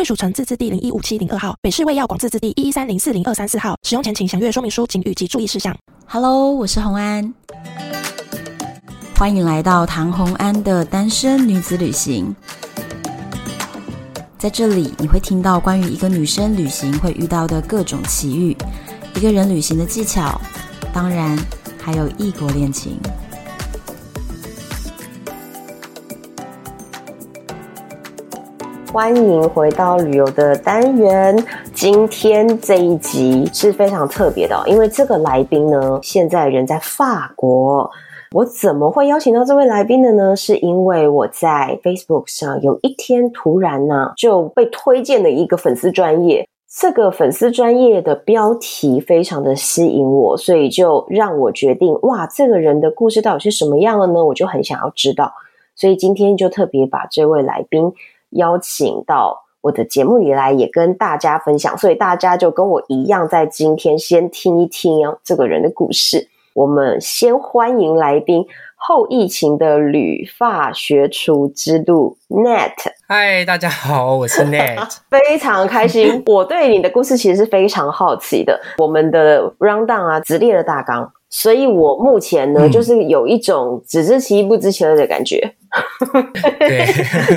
贵属城自治地零一五七零二号，北市卫药广自治地一一三零四零二三四号。使用前请详阅说明书、请及注意事项。Hello，我是洪安，欢迎来到唐洪安的单身女子旅行。在这里，你会听到关于一个女生旅行会遇到的各种奇遇，一个人旅行的技巧，当然还有异国恋情。欢迎回到旅游的单元。今天这一集是非常特别的，因为这个来宾呢，现在人在法国。我怎么会邀请到这位来宾的呢？是因为我在 Facebook 上有一天突然呢就被推荐了一个粉丝专业，这个粉丝专业的标题非常的吸引我，所以就让我决定，哇，这个人的故事到底是什么样的呢？我就很想要知道，所以今天就特别把这位来宾。邀请到我的节目里来，也跟大家分享，所以大家就跟我一样，在今天先听一听这个人的故事。我们先欢迎来宾，后疫情的旅法学厨之路 Net。嗨，大家好，我是 Net，非常开心。我对你的故事其实是非常好奇的。我们的 rundown 啊，直列了大纲。所以我目前呢，嗯、就是有一种只知其一不知其二的感觉。对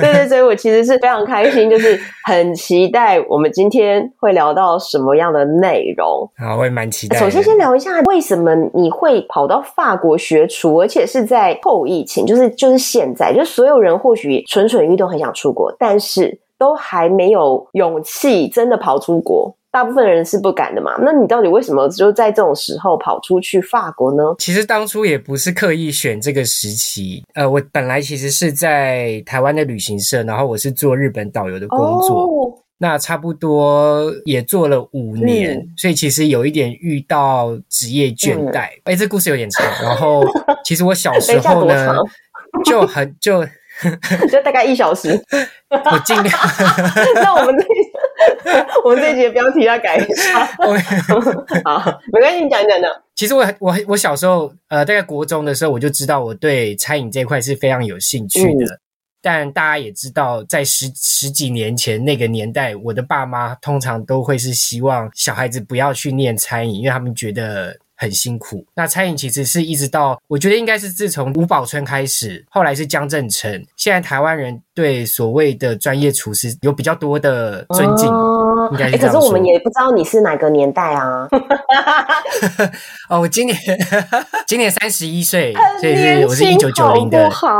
对 对，所以我其实是非常开心，就是很期待我们今天会聊到什么样的内容。好，我也蛮期待。首先，先聊一下为什么你会跑到法国学厨，而且是在后疫情，就是就是现在，就是所有人或许蠢蠢欲动，很想出国，但是都还没有勇气真的跑出国。大部分人是不敢的嘛，那你到底为什么就在这种时候跑出去法国呢？其实当初也不是刻意选这个时期，呃，我本来其实是在台湾的旅行社，然后我是做日本导游的工作，哦、那差不多也做了五年，嗯、所以其实有一点遇到职业倦怠。哎、嗯，这故事有点长，然后 其实我小时候呢，就很就。就大概一小时，我尽量。那我们这 我们这一集的标题要改一下。好，没关系，你讲讲讲。其实我我我小时候呃，大概国中的时候，我就知道我对餐饮这一块是非常有兴趣的。嗯、但大家也知道，在十十几年前那个年代，我的爸妈通常都会是希望小孩子不要去念餐饮，因为他们觉得。很辛苦。那餐饮其实是一直到，我觉得应该是自从吴宝春开始，后来是江振成，现在台湾人对所谓的专业厨师有比较多的尊敬。哦，应该是这样说。欸，可是我们也不知道你是哪个年代啊。哦，我今年今年三十一岁，所以是我是一九九零的。好。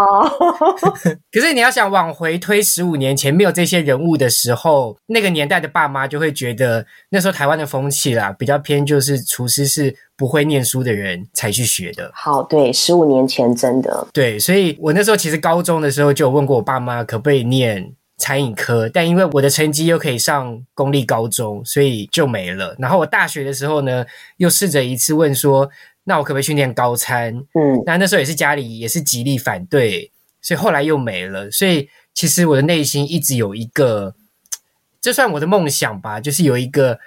可是你要想往回推十五年前，没有这些人物的时候，那个年代的爸妈就会觉得，那时候台湾的风气啦，比较偏就是厨师是。不会念书的人才去学的。好，对，十五年前真的。对，所以我那时候其实高中的时候就有问过我爸妈可不可以念餐饮科，但因为我的成绩又可以上公立高中，所以就没了。然后我大学的时候呢，又试着一次问说，那我可不可以去念高餐？嗯，那那时候也是家里也是极力反对，所以后来又没了。所以其实我的内心一直有一个，这算我的梦想吧，就是有一个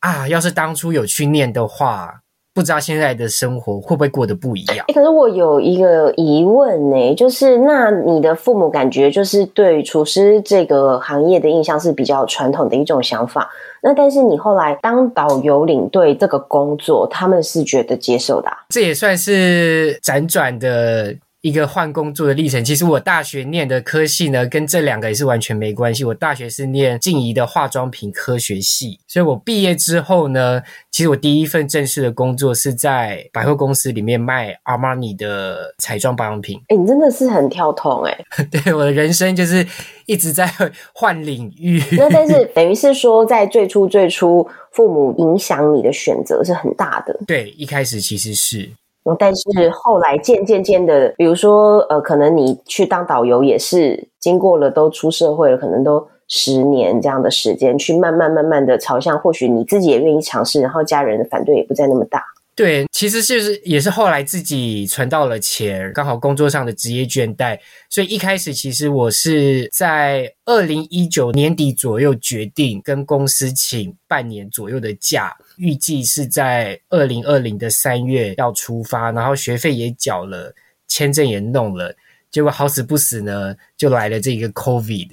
啊，要是当初有去念的话。不知道现在的生活会不会过得不一样？欸，可是我有一个疑问呢，就是那你的父母感觉就是对厨师这个行业的印象是比较传统的一种想法，那但是你后来当导游领队这个工作，他们是觉得接受的啊？这也算是辗转的。一个换工作的历程，其实我大学念的科系呢，跟这两个也是完全没关系。我大学是念静宜的化妆品科学系，所以我毕业之后呢，其实我第一份正式的工作是在百货公司里面卖阿玛尼的彩妆保养品。哎，你真的是很跳通哎！对，我的人生就是一直在换领域。那但是等于是说，在最初最初，父母影响你的选择是很大的。对，一开始其实是。但是后来渐渐渐的，比如说，呃，可能你去当导游也是经过了，都出社会了，可能都十年这样的时间，去慢慢慢慢的朝向，或许你自己也愿意尝试，然后家人的反对也不再那么大。对，其实就是也是后来自己存到了钱，刚好工作上的职业倦怠，所以一开始其实我是在二零一九年底左右决定跟公司请半年左右的假，预计是在二零二零的三月要出发，然后学费也缴了，签证也弄了。结果好死不死呢，就来了这个 COVID。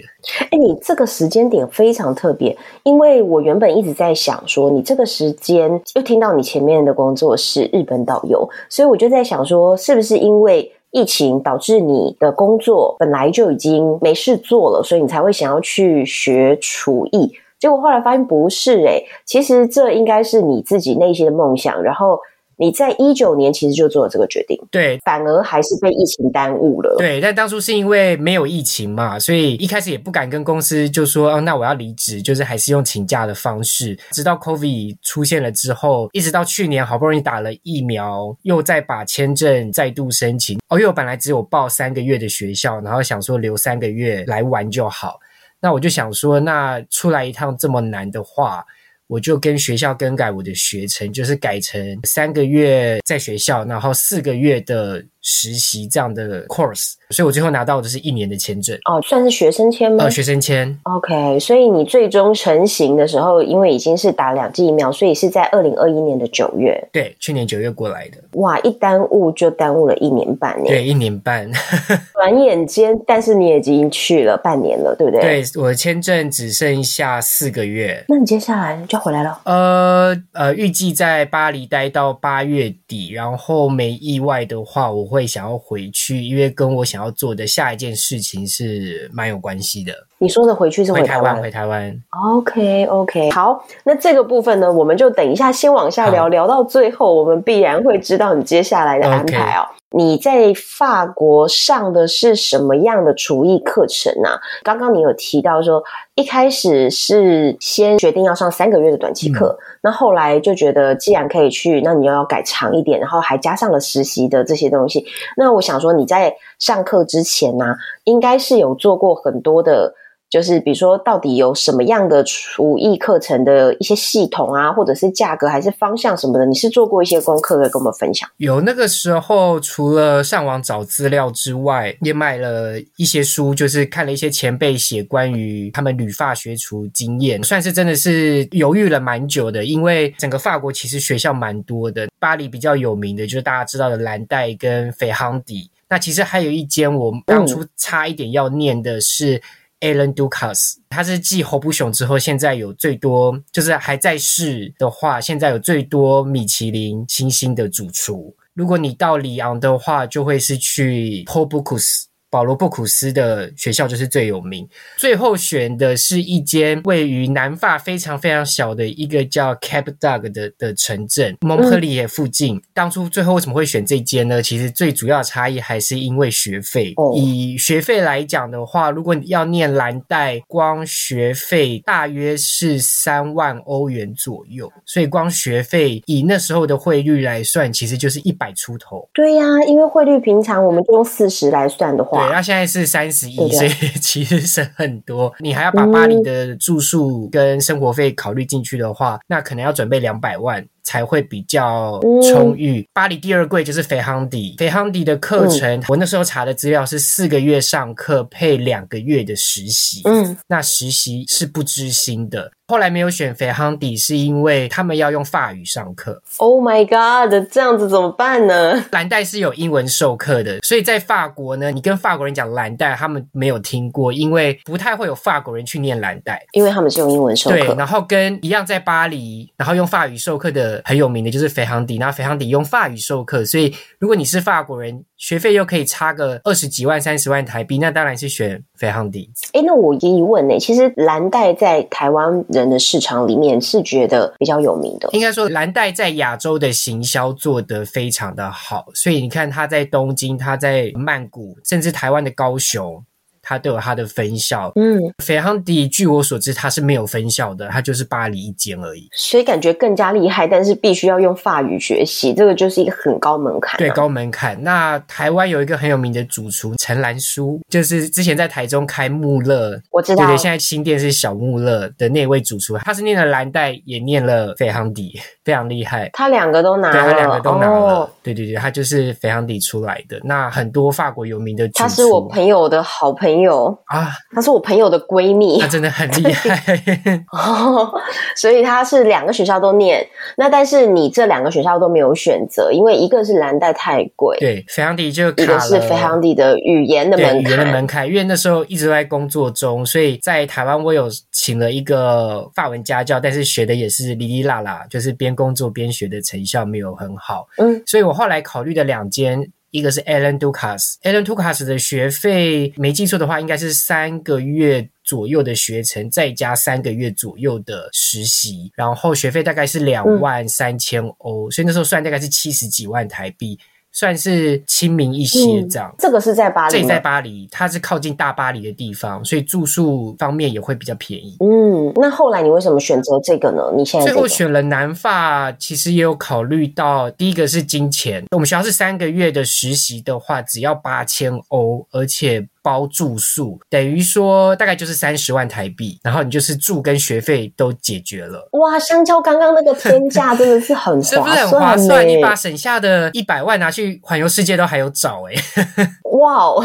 哎，你这个时间点非常特别，因为我原本一直在想说，你这个时间又听到你前面的工作是日本导游，所以我就在想说，是不是因为疫情导致你的工作本来就已经没事做了，所以你才会想要去学厨艺？结果后来发现不是，诶，其实这应该是你自己内心的梦想，然后。你在一九年其实就做了这个决定，对，反而还是被疫情耽误了。对，但当初是因为没有疫情嘛，所以一开始也不敢跟公司就说，哦，那我要离职，就是还是用请假的方式。直到 COVID 出现了之后，一直到去年好不容易打了疫苗，又再把签证再度申请。哦，因为我本来只有报三个月的学校，然后想说留三个月来玩就好。那我就想说，那出来一趟这么难的话。我就跟学校更改我的学程，就是改成三个月在学校，然后四个月的实习这样的 course，所以我最后拿到的是一年的签证。哦，算是学生签吗？呃，学生签。OK，所以你最终成型的时候，因为已经是打两剂疫苗，所以是在二零二一年的九月。对，去年九月过来的。哇，一耽误就耽误了一年半呢。对，一年半。转眼间，但是你也已经去了半年了，对不对？对，我的签证只剩下四个月。那你接下来就要回来了？呃呃，预计在巴黎待到八月底，然后没意外的话，我。会想要回去，因为跟我想要做的下一件事情是蛮有关系的。你说的回去是回台湾？回台湾。OK OK，好，那这个部分呢，我们就等一下先往下聊，聊到最后，我们必然会知道你接下来的安排哦。你在法国上的是什么样的厨艺课程呢？刚刚你有提到说，一开始是先决定要上三个月的短期课，嗯、那后来就觉得既然可以去，那你又要改长一点，然后还加上了实习的这些东西。那我想说，你在上课之前呢、啊，应该是有做过很多的。就是比如说，到底有什么样的厨艺课程的一些系统啊，或者是价格还是方向什么的，你是做过一些功课的，跟我们分享？有，那个时候除了上网找资料之外，也买了一些书，就是看了一些前辈写关于他们旅法学厨经验，算是真的是犹豫了蛮久的，因为整个法国其实学校蛮多的，巴黎比较有名的就是大家知道的蓝带跟菲航迪，那其实还有一间我当初差一点要念的是。Alan Ducas，他是继侯布熊之后，现在有最多，就是还在世的话，现在有最多米其林星星的主厨。如果你到里昂的话，就会是去 Pobocus。保罗·布库斯的学校就是最有名。最后选的是一间位于南法非常非常小的一个叫 Cap d'Agde 的的城镇，蒙特利尔附近。嗯、当初最后为什么会选这间呢？其实最主要的差异还是因为学费。哦、以学费来讲的话，如果你要念蓝带，光学费大约是三万欧元左右。所以光学费以那时候的汇率来算，其实就是一百出头。对呀、啊，因为汇率平常我们就用四十来算的话。对，那现在是三十一，所以其实省很多。你还要把巴黎的住宿跟生活费考虑进去的话，那可能要准备两百万。才会比较充裕。嗯、巴黎第二贵就是菲亨迪，菲亨迪的课程，嗯、我那时候查的资料是四个月上课配两个月的实习。嗯，那实习是不知心的。后来没有选菲亨迪，是因为他们要用法语上课。Oh my god，这样子怎么办呢？蓝带是有英文授课的，所以在法国呢，你跟法国人讲蓝带，他们没有听过，因为不太会有法国人去念蓝带，因为他们是用英文授课。对，然后跟一样在巴黎，然后用法语授课的。很有名的就是菲航迪，那菲航迪用法语授课，所以如果你是法国人，学费又可以差个二十几万、三十万台币，那当然是选菲航迪。诶，那我疑问呢？其实蓝带在台湾人的市场里面是觉得比较有名的，应该说蓝带在亚洲的行销做得非常的好，所以你看他在东京、他在曼谷，甚至台湾的高雄。它都有它的分校。嗯，斐航迪据我所知，它是没有分校的，它就是巴黎一间而已。所以感觉更加厉害，但是必须要用法语学习，这个就是一个很高门槛啊。对，高门槛。那台湾有一个很有名的主厨陈兰书，就是之前在台中开穆勒，我知道，对对，现在新店是小穆勒的那位主厨，他是念了蓝带，也念了斐航迪，非常厉害。他两个都拿了，对，他两个都拿了。哦，对对对，他就是肥航迪出来的。那很多法国有名的他是我朋友的好朋友啊，他是我朋友的闺蜜，他真的很厉害。哦，所以他是两个学校都念。那但是你这两个学校都没有选择，因为一个是蓝带太贵，对，肥航迪就一个是肥航迪的语言的门槛，语言的门槛。因为那时候一直都在工作中，所以在台湾我有请了一个法文家教，但是学的也是哩哩啦啦，就是边工作边学的成效没有很好。嗯，所以我后来考虑的两间，一个是 Allen Ducasse，Ellen Ducasse 的学费没记错的话，应该是三个月左右的学程，再加三个月左右的实习，然后学费大概是两万三千欧，嗯，所以那时候算大概是七十几万台币。算是亲民一些这样，嗯，这个是在巴黎，这里在巴黎，它是靠近大巴黎的地方，所以住宿方面也会比较便宜。嗯，那后来你为什么选择这个呢？你现在、这个、最后选了南法，其实也有考虑到，第一个是金钱，我们学校是三个月的实习的话，只要八千欧，而且。包住宿，等于说大概就是三十万台币，然后你就是住跟学费都解决了。哇，相较刚刚那个天价，真的是很划算，是不是很划算？你把省下的一百万拿去环游世界都还有找哎、欸。哇哦，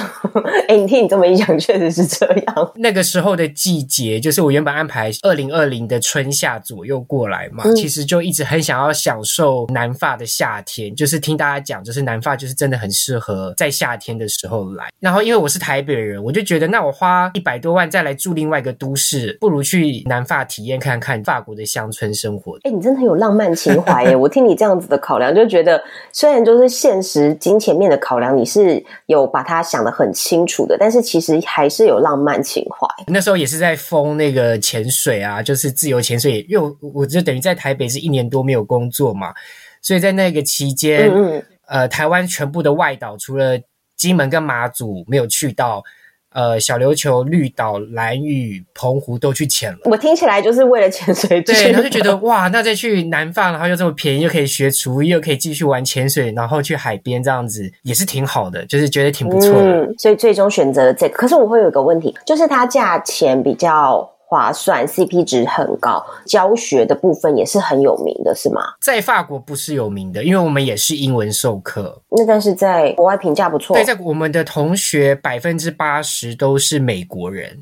哎，你听你这么一讲，确实是这样。那个时候的季节，就是我原本安排二零二零的春夏左右过来嘛、嗯，其实就一直很想要享受南法的夏天，就是听大家讲，就是南法就是真的很适合在夏天的时候来。然后因为我是台北人，我就觉得那我花一百多万再来住另外一个都市，不如去南法体验看看法国的乡村生活。哎，你真的很有浪漫情怀耶！我听你这样子的考量，就觉得虽然就是现实金钱面的考量，你是有把。它想得很清楚的，但是其实还是有浪漫情怀。那时候也是在封那个潜水啊，就是自由潜水。因为我，我就等于在台北是一年多没有工作嘛，所以在那个期间，嗯嗯呃，台湾全部的外岛除了金门跟马祖没有去到。呃，小琉球、绿岛、兰屿、澎湖都去潜了。我听起来就是为了潜水。对，然后就觉得 哇，那再去南方，然后又这么便宜，又可以学厨艺，又可以继续玩潜水，然后去海边这样子，也是挺好的，就是觉得挺不错的。嗯，所以最终选择了这个。可是我会有一个问题，就是它价钱比较。划算，CP 值很高，教学的部分也是很有名的，是吗？在法国不是有名的，因为我们也是英文授课。那但是在国外评价不错。对，在我们的同学百分之八十都是美国人。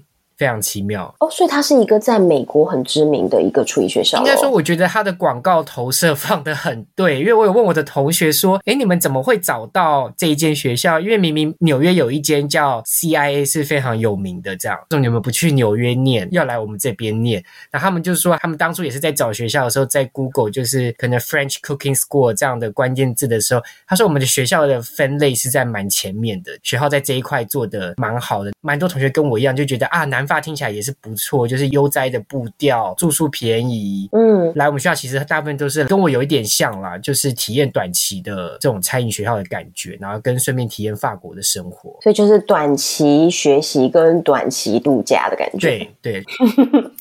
非常奇妙哦，所以它是一个在美国很知名的一个厨艺学校。应该说，我觉得它的广告投射放的很对，因为我有问我的同学说：“诶，你们怎么会找到这一间学校？因为明明纽约有一间叫 CIA 是非常有名的，这样说你们不去纽约念，要来我们这边念。”那他们就说，他们当初也是在找学校的时候，在 Google 就是可能 French Cooking School 这样的关键字的时候，他说我们的学校的分类是在蛮前面的，学校在这一块做的蛮好的，蛮多同学跟我一样就觉得啊，南。法听起来也是不错，就是悠哉的步调，住宿便宜。嗯，来我们学校其实大部分都是跟我有一点像啦，就是体验短期的这种餐饮学校的感觉，然后跟顺便体验法国的生活。所以就是短期学习跟短期度假的感觉。对对，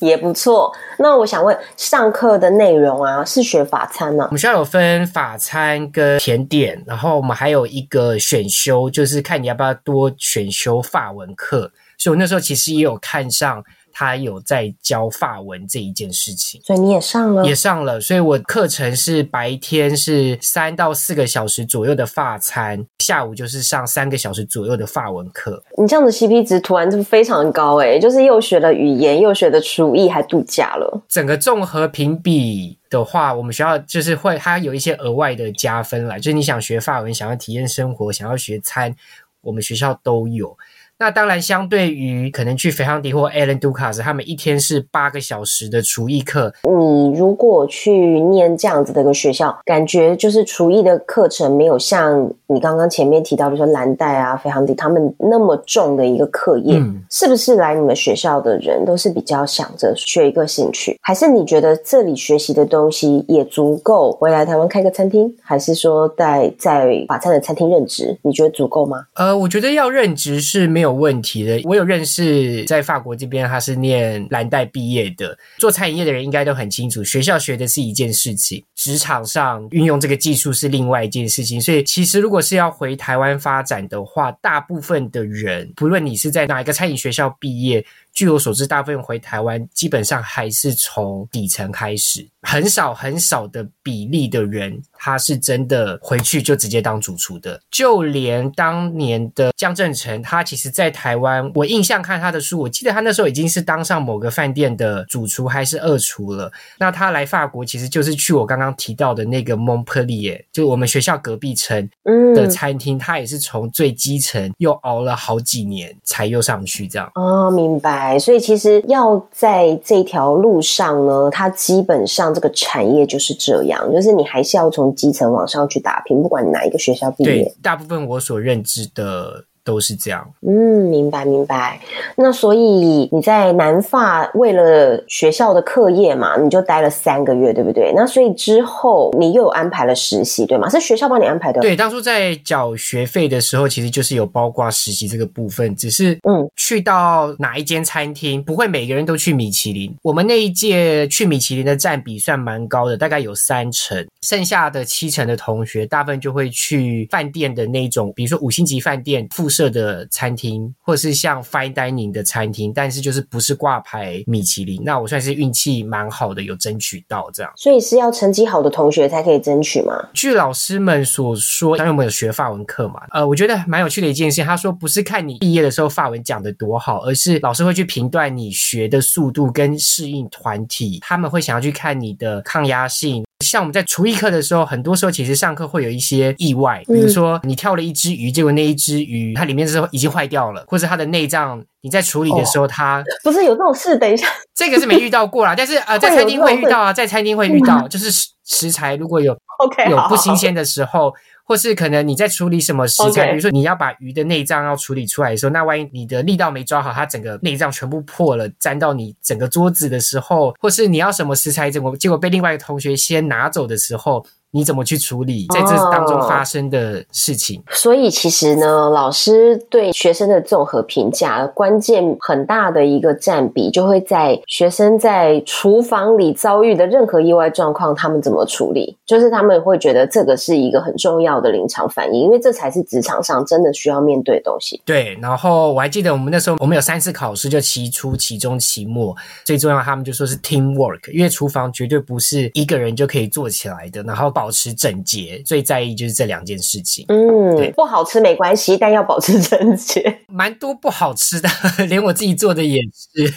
也不错。那我想问，上课的内容啊，是学法餐吗？我们学校有分法餐跟甜点，然后我们还有一个选修，就是看你要不要多选修法文课。所以我那时候其实也有看上他有在教法文这一件事情，所以你也上了，也上了。所以我课程是白天是三到四个小时左右的法餐，下午就是上三个小时左右的法文课。你这样的 CP 值突然就非常高诶，就是又学了语言，又学的厨艺，还度假了。整个综合评比的话，我们学校就是会它有一些额外的加分来，就是你想学法文，想要体验生活，想要学餐，我们学校都有。那当然，相对于可能去肥航迪或 allen Ducasse，他们一天是八个小时的厨艺课。你如果去念这样子的一个学校，感觉就是厨艺的课程没有像你刚刚前面提到，比如说蓝带啊、肥航迪他们那么重的一个课业。嗯，是不是来你们学校的人都是比较想着学一个兴趣？还是你觉得这里学习的东西也足够回来台湾开个餐厅？还是说在在法餐的餐厅任职？你觉得足够吗？呃，我觉得要任职是没有。有问题的。我有认识在法国这边，他是念蓝带毕业的，做餐饮业的人应该都很清楚，学校学的是一件事情，职场上运用这个技术是另外一件事情。所以其实如果是要回台湾发展的话，大部分的人，不论你是在哪一个餐饮学校毕业。据我所知，大部分回台湾基本上还是从底层开始，很少很少的比例的人，他是真的回去就直接当主厨的。就连当年的江正成，他其实在台湾，我印象看他的书，我记得他那时候已经是当上某个饭店的主厨还是二厨了。那他来法国，其实就是去我刚刚提到的那个 Montpellier，就我们学校隔壁城的餐厅，他也是从最基层又熬了好几年才又上去这样。哦，明白。所以其实要在这条路上呢，它基本上这个产业就是这样，就是你还是要从基层往上去打拼，不管哪一个学校毕业。对，大部分我所认知的。都是这样，嗯，明白明白。那所以你在南法为了学校的课业嘛，你就待了三个月，对不对？那所以之后你又有安排了实习，对吗？是学校帮你安排的？对，当初在缴学费的时候，其实就是有包括实习这个部分。只是，嗯，去到哪一间餐厅，不会每个人都去米其林。我们那一届去米其林的占比算蛮高的，大概有三成，剩下的七成的同学，大部分就会去饭店的那种，比如说五星级饭店附。设的餐厅，或者是像 fine dining 的餐厅，但是就是不是挂牌米其林，那我算是运气蛮好的，有争取到这样。所以是要成绩好的同学才可以争取吗？据老师们所说，当然我们有学法文课嘛，呃，我觉得蛮有趣的一件事，他说不是看你毕业的时候法文讲的多好，而是老师会去评断你学的速度跟适应团体，他们会想要去看你的抗压性。像我们在厨艺课的时候，很多时候其实上课会有一些意外，比如说你跳了一只鱼，结果那一只鱼它里面是已经坏掉了，或者它的内脏你在处理的时候它，它不是有这种事。等一下，这个是没遇到过啦，但是呃，在餐厅会遇到啊，在餐厅会遇到，就是食材如果有 OK 有不新鲜的时候。或是可能你在处理什么食材.比如说你要把鱼的内脏要处理出来的时候，那万一你的力道没抓好，它整个内脏全部破了，粘到你整个桌子的时候，或是你要什么食材，结果结果被另外一个同学先拿走的时候。你怎么去处理在这当中发生的事情？哦，所以其实呢，老师对学生的综合评价，关键很大的一个占比，就会在学生在厨房里遭遇的任何意外状况，他们怎么处理？就是他们会觉得这个是一个很重要的临场反应，因为这才是职场上真的需要面对的东西。对，然后我还记得我们那时候，我们有三次考试，就期初、期中、期末，最重要，他们就说是 team work，因为厨房绝对不是一个人就可以做起来的，然后保持整洁，最在意就是这两件事情。嗯，对，不好吃没关系，但要保持整洁。蛮多不好吃的，连我自己做的也是。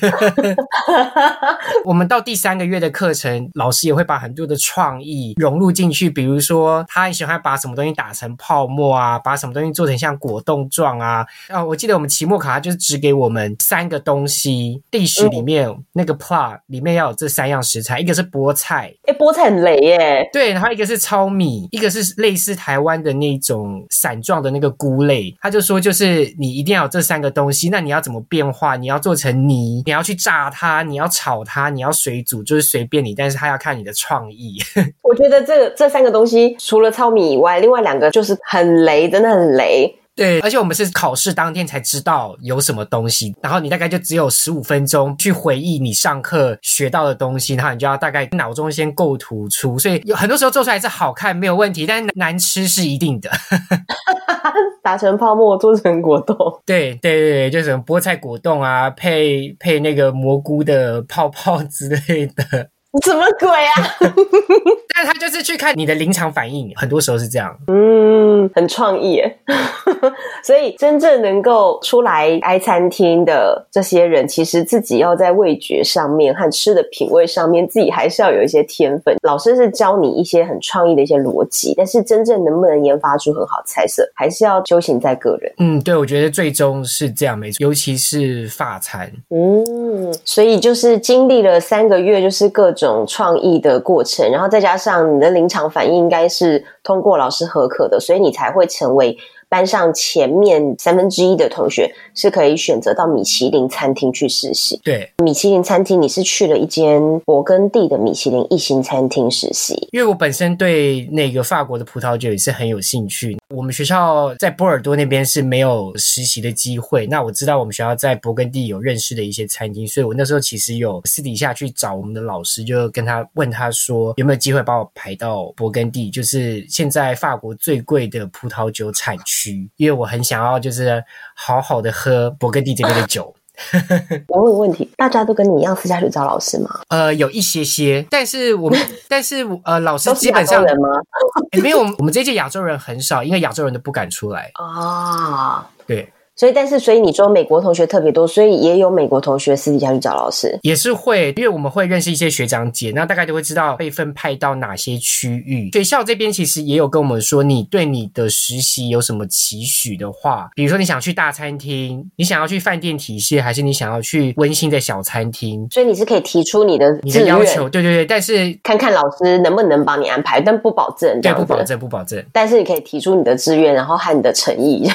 我们到第三个月的课程，老师也会把很多的创意融入进去，比如说他很喜欢把什么东西打成泡沫啊，把什么东西做成像果冻状啊。啊，我记得我们期末考，他就是只给我们三个东西，dish 里面、嗯、那个 plat 里面要有这三样食材，一个是菠菜，哎、欸、菠菜很雷耶。对，然后一个是糙米，一个是类似台湾的那种散状的那个菇类，他就说就是你一定要有这三个东西，那你要怎么变化？你要做成泥，你要去炸它，你要炒它，你要水煮，就是随便你，但是他要看你的创意。我觉得这这三个东西除了糙米以外，另外两个就是很雷，真的很雷。对，而且我们是考试当天才知道有什么东西，然后你大概就只有十五分钟去回忆你上课学到的东西，然后你就要大概脑中先构图出，所以有很多时候做出来是好看没有问题，但是难吃是一定的。打成泡沫做成果冻，对对对，就什么菠菜果冻啊，配配那个蘑菇的泡泡之类的。什么鬼啊！但他就是去看你的临场反应，很多时候是这样。嗯，很创意耶。所以真正能够出来开餐厅的这些人，其实自己要在味觉上面和吃的品味上面，自己还是要有一些天分。老师是教你一些很创意的一些逻辑，但是真正能不能研发出很好菜色，还是要修行在个人。嗯，对，我觉得最终是这样没错，尤其是发餐。嗯，所以就是经历了三个月，就是各种。种创意的过程，然后再加上你的临场反应，应该是通过老师核可的，所以你才会成为班上前面三分之一的同学，是可以选择到米其林餐厅去实习。对，米其林餐厅，你是去了一间勃艮第的米其林一星餐厅实习。因为我本身对那个法国的葡萄酒也是很有兴趣，我们学校在波尔多那边是没有实习的机会。那我知道我们学校在勃艮第有认识的一些餐厅，所以我那时候其实有私底下去找我们的老师，就跟他问他说有没有机会把我排到勃艮第，就是现在法国最贵的葡萄酒产区，因为我很想要就是好好的喝勃艮第这边的酒。我问个问题，大家都跟你一样私下去找老师吗？呃，有一些些，但是我们，但是呃，老师基本上人吗？欸、没有，我们这届亚洲人很少，因为亚洲人都不敢出来啊。对。所以，但是，所以你说美国同学特别多，所以也有美国同学私底下去找老师，也是会，因为我们会认识一些学长姐，那大概就会知道被分派到哪些区域。学校这边其实也有跟我们说，你对你的实习有什么期许的话，比如说你想去大餐厅，你想要去饭店体系，还是你想要去温馨的小餐厅？所以你是可以提出你的你的要求，对对对，但是看看老师能不能帮你安排，但不保证，对，不保证，不保证。但是你可以提出你的志愿，然后和你的诚意。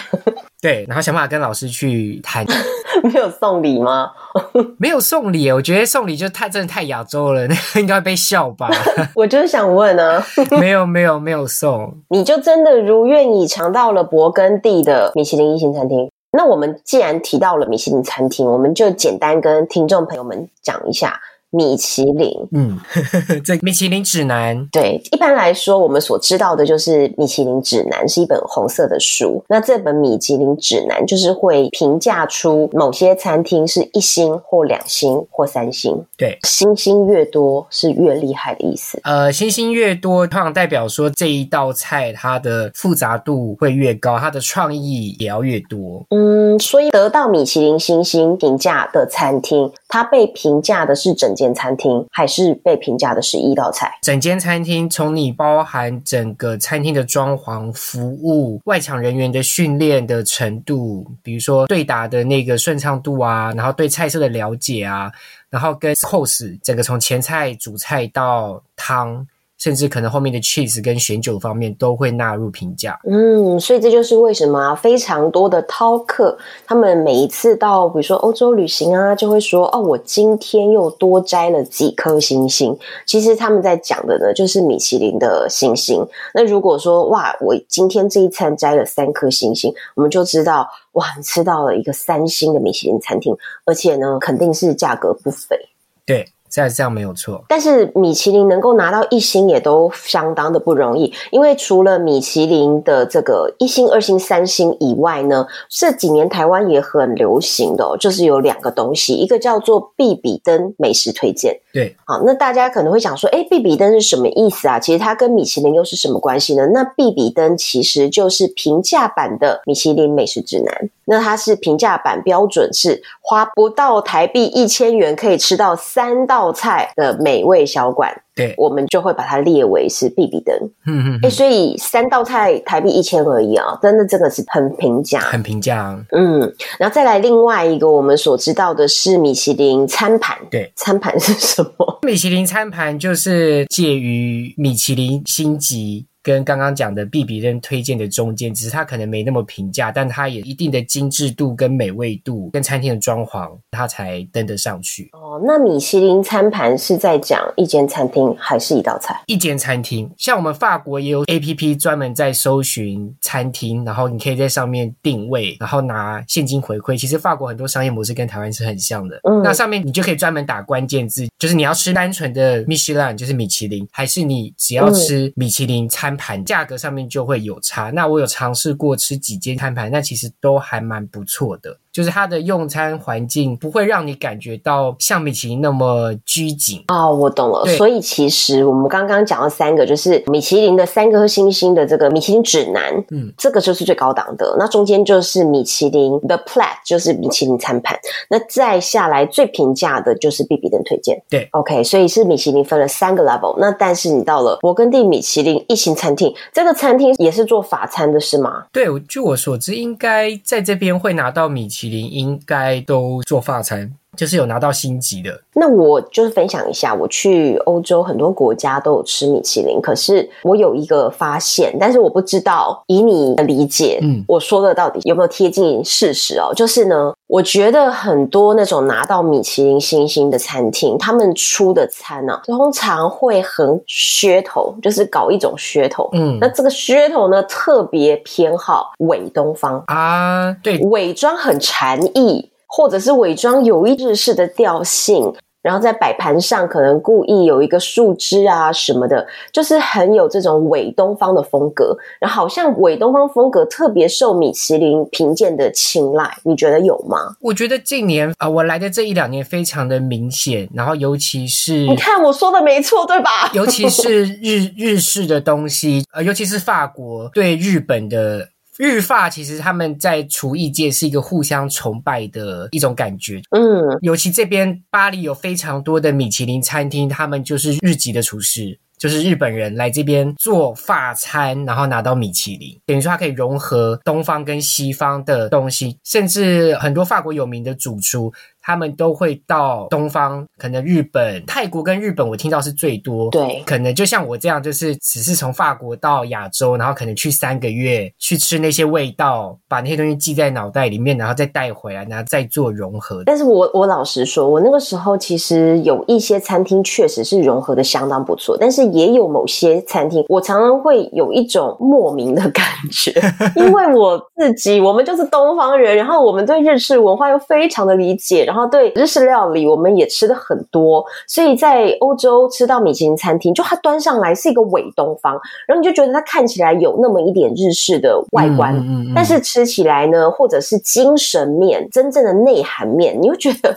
对，然后想办法跟老师去谈。没有送礼吗？没有送礼，我觉得送礼就太真的太亚洲了，那 个应该会被笑吧？我就是想问啊，没有没有没有送，你就真的如愿以偿到了勃艮第的米其林一星餐厅。那我们既然提到了米其林餐厅，我们就简单跟听众朋友们讲一下。米其林，嗯，这米其林指南，对，一般来说，我们所知道的就是米其林指南是一本红色的书。那这本米其林指南就是会评价出某些餐厅是一星或两星或三星。对，星星越多是越厉害的意思。呃，星星越多，通常代表说这一道菜它的复杂度会越高，它的创意也要越多。嗯，所以得到米其林星星评价的餐厅，它被评价的是整间餐厅还是被评价的是一道菜？整间餐厅从你包含整个餐厅的装潢、服务、外场人员的训练的程度，比如说对答的那个顺畅度啊，然后对菜色的了解啊，然后跟 cos 整个从前菜、主菜到汤。甚至可能后面的 cheese 跟选酒方面都会纳入评价。嗯，所以这就是为什么啊，非常多的饕客，他们每一次到比如说欧洲旅行啊，就会说哦，我今天又多摘了几颗星星。其实他们在讲的呢，就是米其林的星星。那如果说哇，我今天这一餐摘了三颗星星，我们就知道哇，你吃到了一个三星的米其林餐厅，而且呢，肯定是价格不菲。对。这样没有错，但是米其林能够拿到一星也都相当的不容易，因为除了米其林的这个一星、二星、三星以外呢，这几年台湾也很流行的哦，就是有两个东西，一个叫做必比登美食推荐。对，好，那大家可能会想说，哎，必比登是什么意思啊？其实它跟米其林又是什么关系呢？那必比登其实就是平价版的米其林美食指南。那它是平价版，标准是花不到台币一千元可以吃到三道菜的美味小馆。对，我们就会把它列为是必比登。嗯嗯，诶，所以三道菜台币一千而已啊，真的这个是很平价，很平价。嗯，然后再来另外一个我们所知道的是米其林餐盘。对，餐盘是什么？米其林餐盘就是介于米其林星级。跟刚刚讲的必比登推荐的中间，只是它可能没那么平价，但它也一定的精致度跟美味度，跟餐厅的装潢，它才登得上去。哦，那米其林餐盘是在讲一间餐厅还是一道菜？一间餐厅，像我们法国也有 APP 专门在搜寻餐厅，然后你可以在上面定位，然后拿现金回馈。其实法国很多商业模式跟台湾是很像的。嗯，那上面你就可以专门打关键字，就是你要吃单纯的米其林，就是米其林，还是你只要吃米其林餐。盘价格上面就会有差。那我有尝试过吃几间摊盘，那其实都还蛮不错的。就是它的用餐环境不会让你感觉到像米其林那么拘谨啊、哦，我懂了。所以其实我们刚刚讲了三个，就是米其林的三颗星星的这个米其林指南，嗯，这个就是最高档的。那中间就是米其林的 Plate，就是米其林餐盘。那再下来最平价的就是 B B 登推荐。对，OK，所以是米其林分了三个 level。那但是你到了勃艮第米其林一星餐厅，这个餐厅也是做法餐的是吗？对，据我所知，应该在这边会拿到米其林。麒麟应该都做发餐。就是有拿到星级的。那我就是分享一下，我去欧洲很多国家都有吃米其林，可是我有一个发现，但是我不知道以你的理解，嗯，我说的到底有没有贴近事实哦？就是呢，我觉得很多那种拿到米其林星星的餐厅，他们出的餐呢、啊，通常会很噱头，就是搞一种噱头，嗯，那这个噱头呢，特别偏好伪东方啊，对，伪装很禅意。或者是伪装有意日式的调性，然后在摆盘上可能故意有一个树枝啊什么的，就是很有这种伪东方的风格。然后好像伪东方风格特别受米其林评鉴的青睐，你觉得有吗？我觉得近年啊、呃，我来的这一两年非常的明显，然后尤其是你看我说的没错对吧？尤其是日日式的东西，呃，尤其是法国对日本的。日发其实他们在厨艺界是一个互相崇拜的一种感觉，嗯，尤其这边巴黎有非常多的米其林餐厅，他们就是日籍的厨师，就是日本人来这边做法餐，然后拿到米其林，等于说它可以融合东方跟西方的东西，甚至很多法国有名的主厨。他们都会到东方，可能日本、泰国跟日本，我听到是最多。对，可能就像我这样，就是只是从法国到亚洲，然后可能去三个月，去吃那些味道，把那些东西记在脑袋里面，然后再带回来，然后再做融合。但是我我老实说，我那个时候其实有一些餐厅确实是融合的相当不错，但是也有某些餐厅，我常常会有一种莫名的感觉，因为我自己我们就是东方人，然后我们对日式文化又非常的理解。然后对日式料理，我们也吃的很多，所以在欧洲吃到米其林餐厅，就它端上来是一个伪东方，然后你就觉得它看起来有那么一点日式的外观，嗯嗯嗯、但是吃起来呢，或者是精神面真正的内涵面，你又觉得，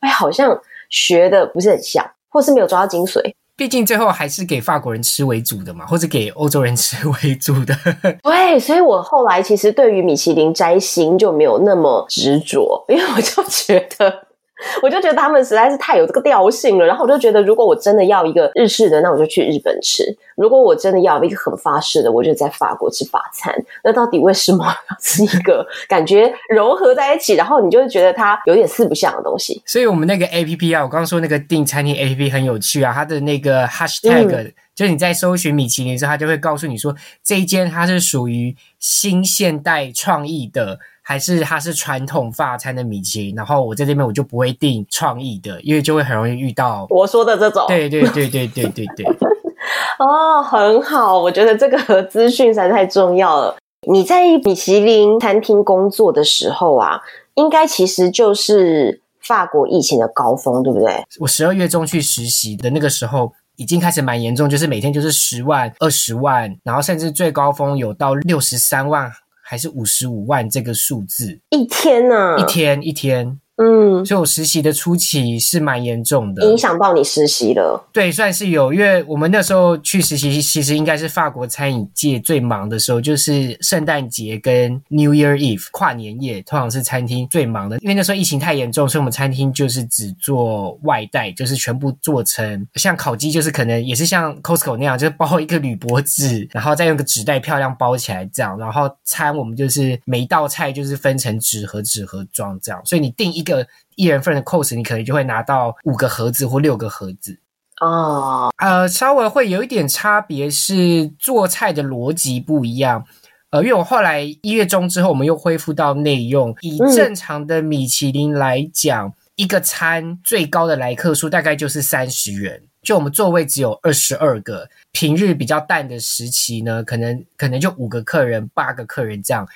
哎，好像学的不是很像，或是没有抓到精髓。毕竟最后还是给法国人吃为主的嘛，或者给欧洲人吃为主的。对，所以我后来其实对于米其林摘星就没有那么执着，因为我就觉得。我就觉得他们实在是太有这个调性了，然后我就觉得，如果我真的要一个日式的，那我就去日本吃；如果我真的要一个很法式的，我就在法国吃法餐。那到底为什么要吃一个感觉融合在一起，然后你就会觉得它有点四不像的东西？所以我们那个 A P P 啊，我刚刚说那个订餐厅 A P P 很有趣啊，它的那个 Hashtag、嗯、就是你在搜寻米其林的时候，它就会告诉你说这一间它是属于新现代创意的。还是它是传统法餐的米其林，然后我在这边我就不会订创意的，因为就会很容易遇到我说的这种。对对对对对对对。哦，很好，我觉得这个资讯实在太重要了。你在米其林餐厅工作的时候啊，应该其实就是法国疫情的高峰，对不对？我十二月中去实习的那个时候，已经开始蛮严重，就是每天就是十万、二十万，然后甚至最高峰有到六十三万。还是五十五万这个数字一天呢？一天一天。嗯，所以我实习的初期是蛮严重的，影响到你实习了。对，算是有，因为我们那时候去实习，其实应该是法国餐饮界最忙的时候，就是圣诞节跟 New Year Eve 跨年夜，通常是餐厅最忙的。因为那时候疫情太严重，所以我们餐厅就是只做外带，就是全部做成像烤鸡，就是可能也是像 Costco 那样，就是包一个铝箔纸，然后再用个纸袋漂亮包起来这样。然后餐我们就是每一道菜就是分成纸盒纸盒装这样，所以你订一个。个一人份的 course，你可能就会拿到五个盒子或六个盒子哦。Oh. 呃，稍微会有一点差别是做菜的逻辑不一样。呃，因为我后来一月中之后，我们又恢复到内用。以正常的米其林来讲，嗯、一个餐最高的来客数大概就是三十人。就我们座位只有二十二个，平日比较淡的时期呢，可能可能就五个客人、八个客人这样。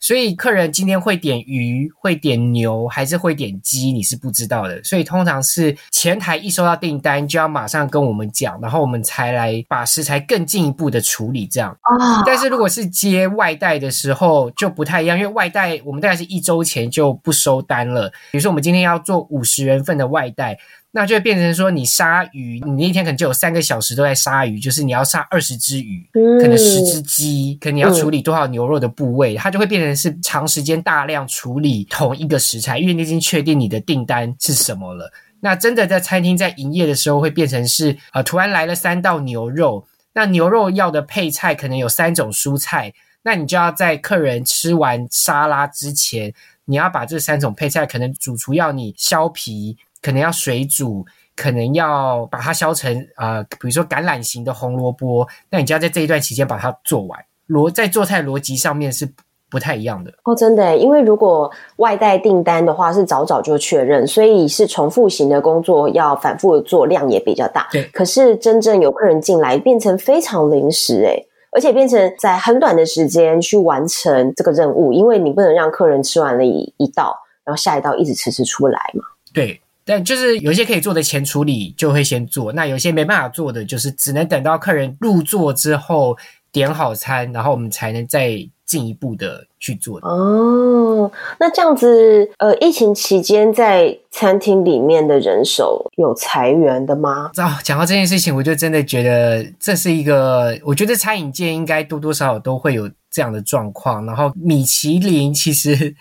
所以客人今天会点鱼，会点牛，还是会点鸡，你是不知道的。所以通常是前台一收到订单，就要马上跟我们讲，然后我们才来把食材更进一步的处理这样。哦。但是如果是接外带的时候就不太一样，因为外带我们大概是一周前就不收单了。比如说我们今天要做五十人份的外带。那就会变成说，你杀鱼，你那一天可能就有三个小时都在杀鱼，就是你要杀二十只鱼，嗯、可能十只鸡，可能你要处理多少牛肉的部位，嗯、它就会变成是长时间大量处理同一个食材，因为你已经确定你的订单是什么了。那真的在餐厅在营业的时候，会变成是呃，突然来了三道牛肉，那牛肉要的配菜可能有三种蔬菜，那你就要在客人吃完沙拉之前。你要把这三种配菜，可能主厨要你削皮，可能要水煮，可能要把它削成呃，比如说橄榄型的红萝卜，那你就要在这一段期间把它做完。逻在做菜逻辑上面是不太一样的哦，真的，因为如果外带订单的话是早早就确认，所以是重复型的工作，要反复的做，量也比较大。对，可是真正有客人进来，变成非常临时，诶而且变成在很短的时间去完成这个任务，因为你不能让客人吃完了一一道，然后下一道一直迟迟出来嘛。对，但就是有一些可以做的前处理就会先做，那有些没办法做的，就是只能等到客人入座之后。点好餐，然后我们才能再进一步的去做。哦，那这样子，呃，疫情期间在餐厅里面的人手有裁员的吗？哦，讲到这件事情，我就真的觉得这是一个，我觉得餐饮界应该多多少少都会有这样的状况。然后米其林其实。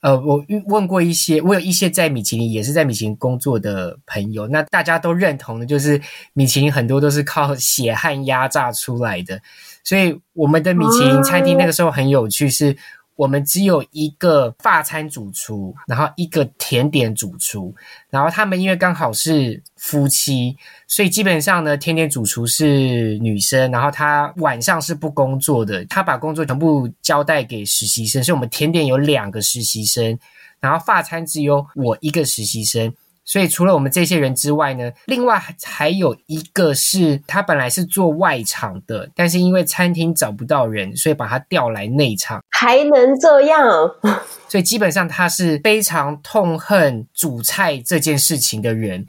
呃，我问过一些，我有一些在米其林，也是在米其林工作的朋友，那大家都认同的，就是米其林很多都是靠血汗压榨出来的，所以我们的米其林餐厅那个时候很有趣是。我们只有一个发餐主厨，然后一个甜点主厨，然后他们因为刚好是夫妻，所以基本上呢，甜点主厨是女生，然后她晚上是不工作的，她把工作全部交代给实习生，所以我们甜点有两个实习生，然后发餐只有我一个实习生。所以除了我们这些人之外呢，另外还有一个是他本来是做外场的，但是因为餐厅找不到人，所以把他调来内场。还能这样？所以基本上他是非常痛恨煮菜这件事情的人。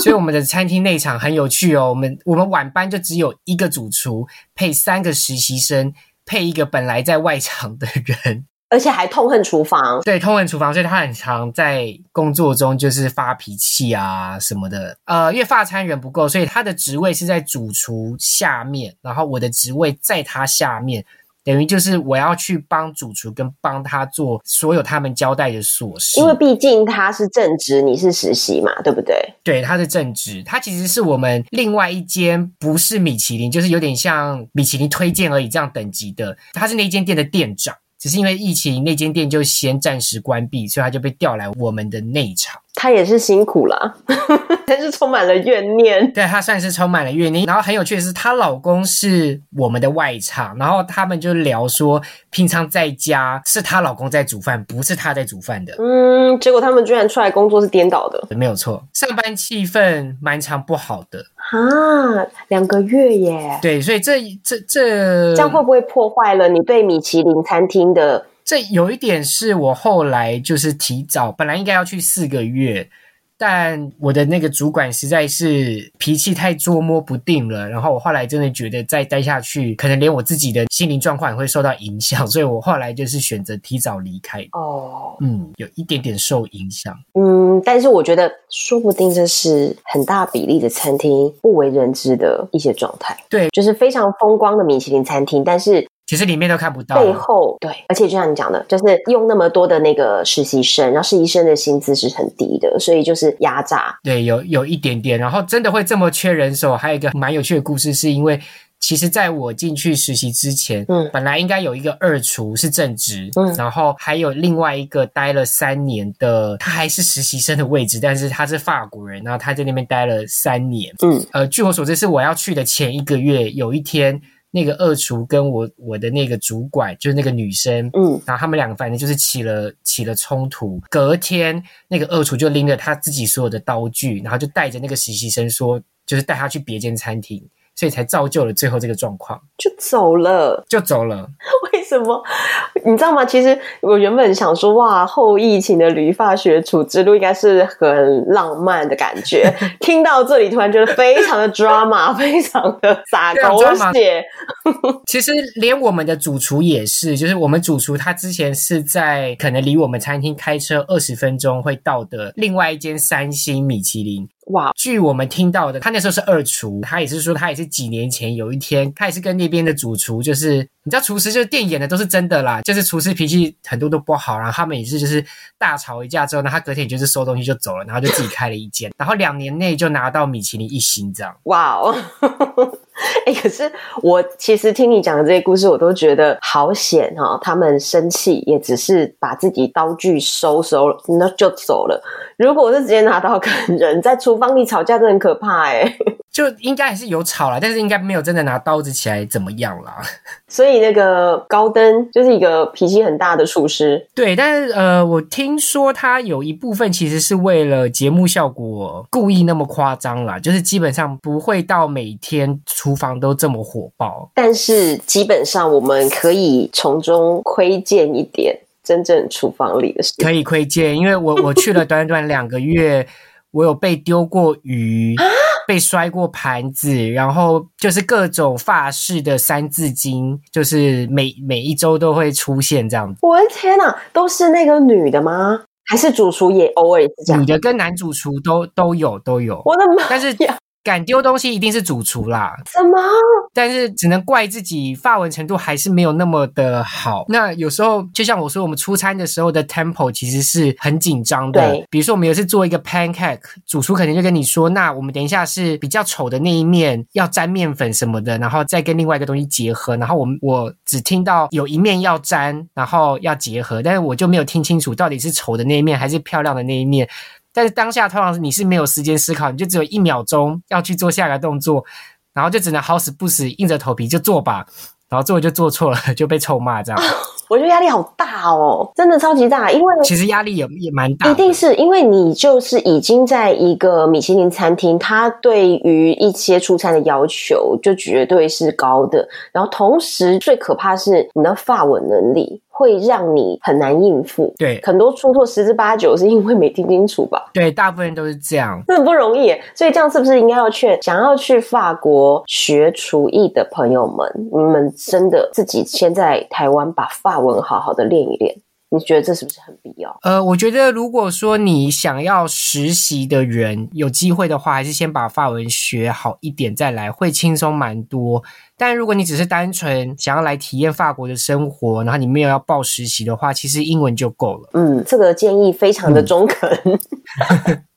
所以我们的餐厅内场很有趣哦，我们我们晚班就只有一个主厨配三个实习生，配一个本来在外场的人。而且还痛恨厨房，对，痛恨厨房，所以他很常在工作中就是发脾气啊什么的。呃，因为发餐人不够，所以他的职位是在主厨下面，然后我的职位在他下面，等于就是我要去帮主厨跟帮他做所有他们交代的琐事。因为毕竟他是正职，你是实习嘛，对不对？对，他是正职，他其实是我们另外一间不是米其林，就是有点像米其林推荐而已这样等级的，他是那间店的店长。只是因为疫情，那间店就先暂时关闭，所以他就被调来我们的内场。他也是辛苦啦，但是充满了怨念。对，她算是充满了怨念。然后很有趣的是，她老公是我们的外场，然后他们就聊说，平常在家是她老公在煮饭，不是她在煮饭的。嗯，结果他们居然出来工作是颠倒的。没有错，上班气氛蛮常不好的。啊，两个月耶！对，所以这这这这样会不会破坏了你对米其林餐厅的？这有一点是我后来就是提早，本来应该要去四个月。但我的那个主管实在是脾气太捉摸不定了，然后我后来真的觉得再待下去，可能连我自己的心灵状况也会受到影响，所以我后来就是选择提早离开。哦，嗯，有一点点受影响。嗯，但是我觉得说不定这是很大比例的餐厅不为人知的一些状态。对，就是非常风光的米其林餐厅，但是。其实里面都看不到背后，对，而且就像你讲的，就是用那么多的那个实习生，然后实习生的薪资是很低的，所以就是压榨。对，有有一点点，然后真的会这么缺人手。还有一个蛮有趣的故事，是因为其实在我进去实习之前，嗯，本来应该有一个二厨是正职，嗯，然后还有另外一个待了三年的，他还是实习生的位置，但是他是法国人，然后他在那边待了三年，嗯，呃，据我所知是我要去的前一个月，有一天。那个二厨跟我我的那个主管就是那个女生，嗯，然后他们两个反正就是起了起了冲突。隔天那个二厨就拎着他自己所有的刀具，然后就带着那个实习生说，就是带他去别间餐厅。所以才造就了最后这个状况，就走了，就走了。为什么？你知道吗？其实我原本想说，哇，后疫情的旅发学厨之路应该是很浪漫的感觉。听到这里，突然觉得非常的 drama，非常的洒狗血。其实连我们的主厨也是，就是我们主厨他之前是在可能离我们餐厅开车二十分钟会到的另外一间三星米其林。哇！据我们听到的，他那时候是二厨，他也是说他也是几年前有一天，他也是跟那边的主厨，就是你知道厨师就是电演的都是真的啦，就是厨师脾气很多都不好，然后他们也是就是大吵一架之后，呢他隔天就是收东西就走了，然后就自己开了一间，然后两年内就拿到米其林一星这样。哇哦！哎、欸，可是我其实听你讲的这些故事，我都觉得好险哈、哦！他们生气也只是把自己刀具收收了，那就走了。如果是直接拿刀砍人，在厨房里吵架，真的很可怕哎。就应该还是有吵啦，但是应该没有真的拿刀子起来怎么样啦。所以那个高登就是一个脾气很大的厨师。对，但是呃，我听说他有一部分其实是为了节目效果故意那么夸张啦，就是基本上不会到每天厨房都这么火爆。但是基本上我们可以从中窥见一点真正厨房里的事。可以窥见，因为我 我去了短短两个月，我有被丢过鱼。被摔过盘子，然后就是各种法式的三字经，就是每每一周都会出现这样子。我的天哪，都是那个女的吗？还是主厨也偶尔是这样？女的跟男主厨都都有都有。我的妈！但是敢丢东西一定是主厨啦。什么？但是只能怪自己发文程度还是没有那么的好。那有时候就像我说，我们出餐的时候的 tempo 其实是很紧张的。对，比如说我们有次做一个 pancake，主厨可能就跟你说，那我们等一下是比较丑的那一面要沾面粉什么的，然后再跟另外一个东西结合。然后我们我只听到有一面要沾，然后要结合，但是我就没有听清楚到底是丑的那一面还是漂亮的那一面。但是当下通常你是没有时间思考，你就只有一秒钟要去做下一个动作。然后就只能好死不死硬着头皮就做吧，然后做就做错了，就被臭骂这样。我觉得压力好大哦，真的超级大，因为其实压力也也蛮大。一定是因为你就是已经在一个米其林餐厅，它对于一些出餐的要求就绝对是高的。然后同时最可怕是你的发文能力。会让你很难应付，对，很多出错十之八九是因为没听清楚吧？对，大部分人都是这样，这很不容易。所以这样是不是应该要劝想要去法国学厨艺的朋友们，你们真的自己先在台湾把法文好好的练一练？你觉得这是不是很必要？呃，我觉得如果说你想要实习的人有机会的话，还是先把法文学好一点再来，会轻松蛮多。但如果你只是单纯想要来体验法国的生活，然后你没有要报实习的话，其实英文就够了。嗯，这个建议非常的中肯。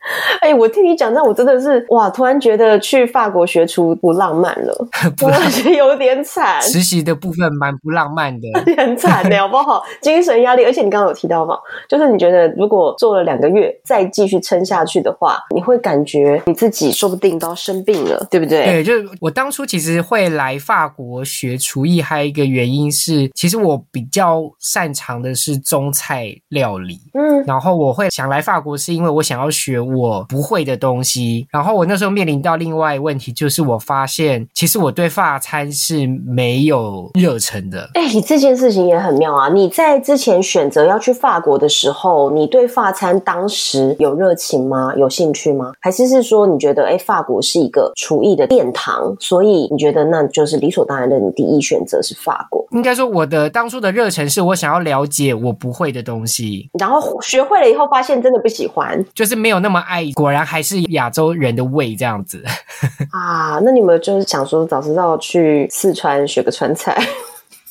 我听你讲，那我真的是哇！突然觉得去法国学厨不浪漫了，我感觉得有点惨。实习的部分蛮不浪漫的，很惨的，好不好？精神压力，而且你刚刚有提到嘛，就是你觉得如果做了两个月再继续撑下去的话，你会感觉你自己说不定都要生病了，对不对？对，就是我当初其实会来法国学厨艺，还有一个原因是，其实我比较擅长的是中菜料理，嗯，然后我会想来法国是因为我想要学。我不会的东西，然后我那时候面临到另外一个问题，就是我发现其实我对法餐是没有热忱的。哎，你这件事情也很妙啊！你在之前选择要去法国的时候，你对法餐当时有热情吗？有兴趣吗？还是是说你觉得哎，法国是一个厨艺的殿堂，所以你觉得那就是理所当然的，你第一选择是法国？应该说我的当初的热忱是我想要了解我不会的东西，然后学会了以后发现真的不喜欢，就是没有那么。爱果然还是亚洲人的胃这样子 啊！那你们就是想说，早知道去四川学个川菜。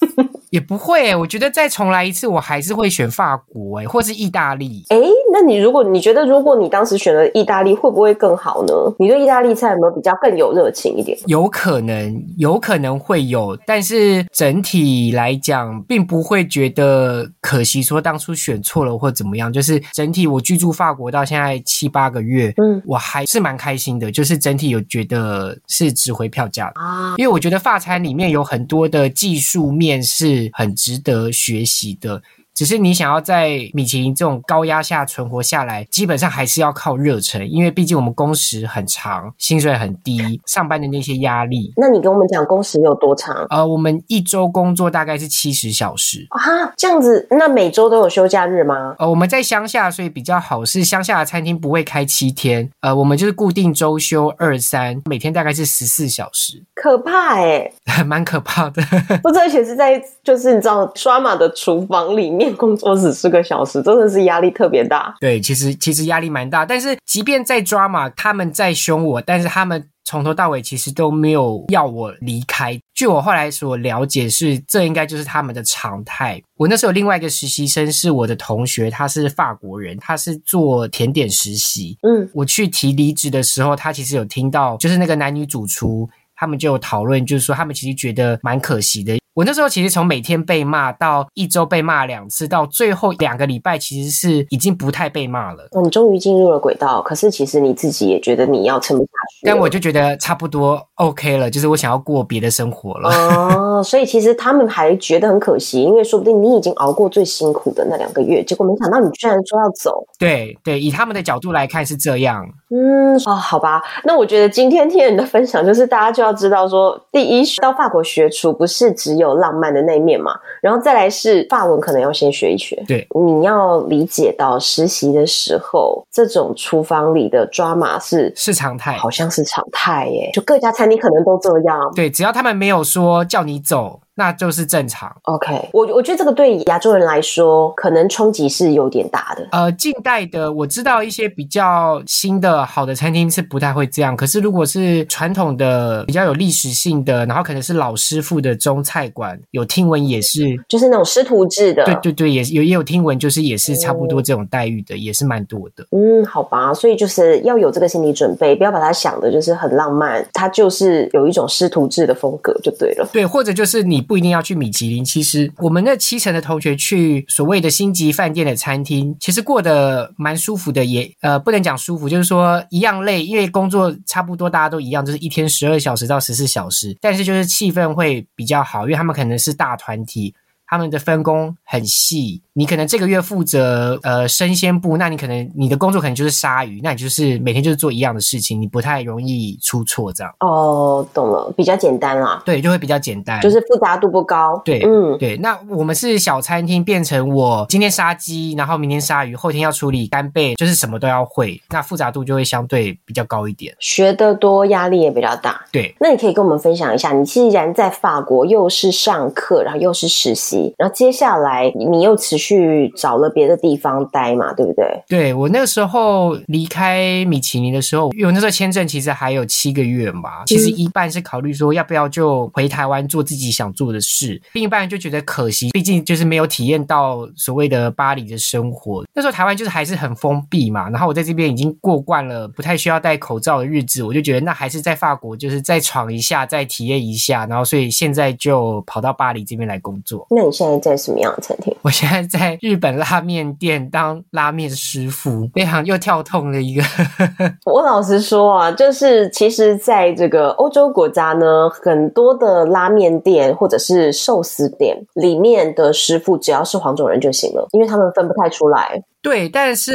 也不会、欸，我觉得再重来一次，我还是会选法国、欸，诶或是意大利。诶那你如果你觉得，如果你当时选了意大利，会不会更好呢？你对意大利菜有没有比较更有热情一点？有可能，有可能会有，但是整体来讲，并不会觉得可惜，说当初选错了或怎么样。就是整体，我居住法国到现在七八个月，嗯，我还是蛮开心的。就是整体有觉得是值回票价啊，因为我觉得法餐里面有很多的技术面是。很值得学习的。只是你想要在米其林这种高压下存活下来，基本上还是要靠热忱，因为毕竟我们工时很长，薪水很低，上班的那些压力。那你跟我们讲工时有多长？呃，我们一周工作大概是七十小时啊，这样子。那每周都有休假日吗？呃，我们在乡下，所以比较好，是乡下的餐厅不会开七天，呃，我们就是固定周休二三，每天大概是十四小时。可怕哎、欸，蛮可怕的。不，而且是在就是你知道刷马的厨房里面。工作只四个小时，真的是压力特别大。对，其实其实压力蛮大，但是即便在 drama，他们在凶我，但是他们从头到尾其实都没有要我离开。据我后来所了解是，是这应该就是他们的常态。我那时候有另外一个实习生是我的同学，他是法国人，他是做甜点实习。嗯，我去提离职的时候，他其实有听到，就是那个男女主厨。他们就有讨论，就是说他们其实觉得蛮可惜的。我那时候其实从每天被骂到一周被骂两次，到最后两个礼拜其实是已经不太被骂了。你终于进入了轨道，可是其实你自己也觉得你要撑不下去。但我就觉得差不多 OK 了，就是我想要过别的生活了。哦，所以其实他们还觉得很可惜，因为说不定你已经熬过最辛苦的那两个月，结果没想到你居然说要走。对对，以他们的角度来看是这样。嗯，哦，好吧，那我觉得今天听你的分享，就是大家就要知道说，第一，到法国学厨不是只有。有浪漫的那一面嘛，然后再来是法文，可能要先学一学。对，你要理解到实习的时候，这种厨房里的抓马是是常态，好像是常态耶。就各家餐厅可能都这样。对，只要他们没有说叫你走。那就是正常。OK，我我觉得这个对亚洲人来说，可能冲击是有点大的。呃，近代的我知道一些比较新的好的餐厅是不太会这样。可是如果是传统的、比较有历史性的，然后可能是老师傅的中菜馆，有听闻也是，就是那种师徒制的。对对对，也有也有听闻，就是也是差不多这种待遇的，嗯、也是蛮多的。嗯，好吧，所以就是要有这个心理准备，不要把它想的就是很浪漫，它就是有一种师徒制的风格就对了。对，或者就是你。不一定要去米其林。其实我们那七成的同学去所谓的星级饭店的餐厅，其实过得蛮舒服的也。呃，不能讲舒服，就是说一样累，因为工作差不多，大家都一样，就是一天十二小时到十四小时。但是就是气氛会比较好，因为他们可能是大团体，他们的分工很细。你可能这个月负责呃生鲜部，那你可能你的工作可能就是杀鱼，那你就是每天就是做一样的事情，你不太容易出错这样。哦，懂了，比较简单啦。对，就会比较简单，就是复杂度不高。对，嗯，对。那我们是小餐厅，变成我今天杀鸡，然后明天杀鱼，后天要处理干贝，就是什么都要会，那复杂度就会相对比较高一点。学得多，压力也比较大。对，那你可以跟我们分享一下，你既然在法国又是上课，然后又是实习，然后接下来你又持续。找了别的地方待嘛，对不对？对，我那个时候离开米其林的时候，因为我那时候签证其实还有七个月嘛，其实一半是考虑说要不要就回台湾做自己想做的事，另一半就觉得可惜，毕竟就是没有体验到所谓的巴黎的生活。那时候台湾就是还是很封闭嘛，然后我在这边已经过惯了不太需要戴口罩的日子，我就觉得那还是在法国就是再闯一下，再体验一下，然后所以现在就跑到巴黎这边来工作。那你现在在什么样的餐厅？我现在在。日本拉面店当拉面师傅，非常又跳痛的一个。我老实说啊，就是其实在这个欧洲国家呢，很多的拉面店或者是寿司店里面的师傅，只要是黄种人就行了，因为他们分不太出来。对，但是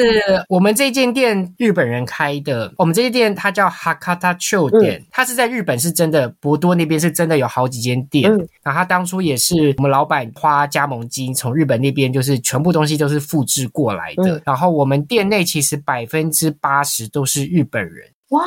我们这间店日本人开的，我们这间店它叫 Hakata Cho 店，嗯，它是在日本是真的，博多那边是真的有好几间店。嗯，然后他当初也是我们老板花加盟金从日本那边就是全部东西都是复制过来的。嗯，然后我们店内其实百分之八十都是日本人。哇，